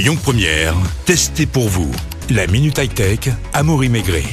Lyon Première, testez pour vous. La Minute High Tech, Amaury Maigret.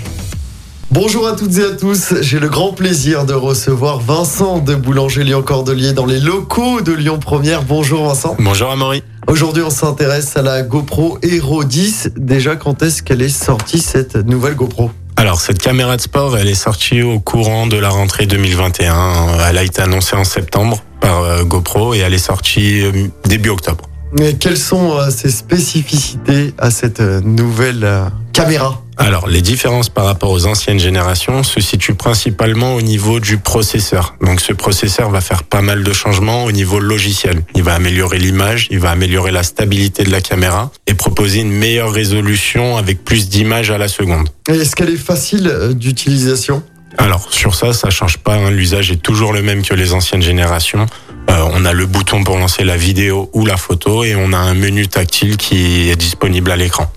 Bonjour à toutes et à tous, j'ai le grand plaisir de recevoir Vincent de Boulanger Lyon Cordelier dans les locaux de Lyon Première. Bonjour Vincent. Bonjour Amaury. Aujourd'hui on s'intéresse à la GoPro Hero 10. Déjà quand est-ce qu'elle est sortie cette nouvelle GoPro? Alors cette caméra de sport, elle est sortie au courant de la rentrée 2021. Elle a été annoncée en septembre par euh, GoPro et elle est sortie euh, début octobre. Mais quelles sont euh, ses spécificités à cette nouvelle caméra? Alors, les différences par rapport aux anciennes générations se situent principalement au niveau du processeur. Donc, ce processeur va faire pas mal de changements au niveau logiciel. Il va améliorer l'image, il va améliorer la stabilité de la caméra et proposer une meilleure résolution avec plus d'images à la seconde. Est-ce qu'elle est facile euh, d'utilisation? Alors sur ça, ça change pas. Hein. L'usage est toujours le même que les anciennes générations. Euh, on a le bouton pour lancer la vidéo ou la photo et on a un menu tactile qui est disponible à l'écran.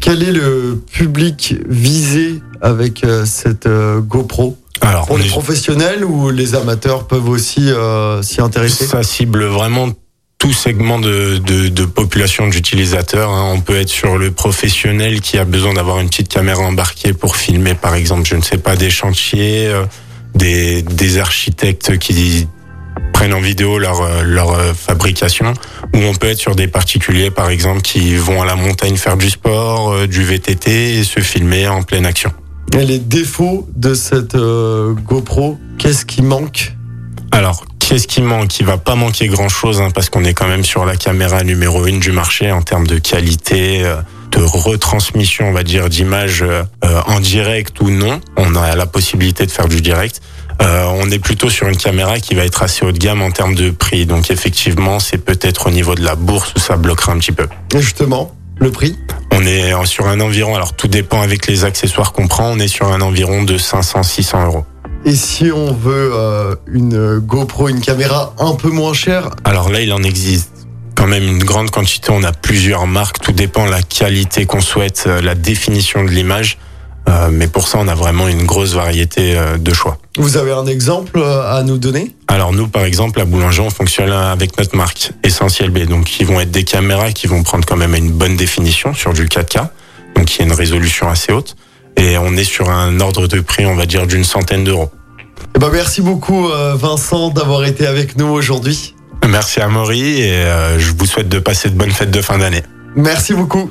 Quel est le public visé avec euh, cette euh, GoPro? Alors, Pour les professionnels ou les amateurs peuvent aussi euh, s'y intéresser? Ça cible vraiment tout segment de, de, population d'utilisateurs. Hein. On peut être sur le professionnel qui a besoin d'avoir une petite caméra embarquée pour filmer, par exemple, je ne sais pas, des chantiers, des, des architectes qui prennent en vidéo leur, euh, leur euh, fabrication, ou on peut être sur des particuliers, par exemple, qui vont à la montagne faire du sport, euh, du VTT et se filmer en pleine action. Et les défauts de cette GoPro, qu'est-ce qui manque? Alors, qu'est-ce qui manque? Il va pas manquer grand-chose, hein, parce qu'on est quand même sur la caméra numéro une du marché en termes de qualité de retransmission, on va dire, d'images en direct ou non. On a la possibilité de faire du direct. Euh, on est plutôt sur une caméra qui va être assez haut de gamme en termes de prix. Donc effectivement, c'est peut-être au niveau de la bourse où ça bloquera un petit peu. Et justement, le prix On est sur un environ, alors tout dépend avec les accessoires qu'on prend, on est sur un environ de 500-600 euros. Et si on veut euh, une GoPro, une caméra un peu moins chère? Alors là, il en existe quand même une grande quantité. On a plusieurs marques. Tout dépend de la qualité qu'on souhaite, euh, la définition de l'image. Euh, mais pour ça, on a vraiment une grosse variété euh, de choix. Vous avez un exemple euh, à nous donner? Alors nous, par exemple, à Boulanger, on fonctionne avec notre marque Essentiel B. Donc, ils vont être des caméras qui vont prendre quand même une bonne définition sur du 4K. Donc, il y a une résolution assez haute. Et on est sur un ordre de prix, on va dire, d'une centaine d'euros. Eh ben, merci beaucoup, Vincent, d'avoir été avec nous aujourd'hui. Merci à Maury et je vous souhaite de passer de bonnes fêtes de fin d'année. Merci beaucoup.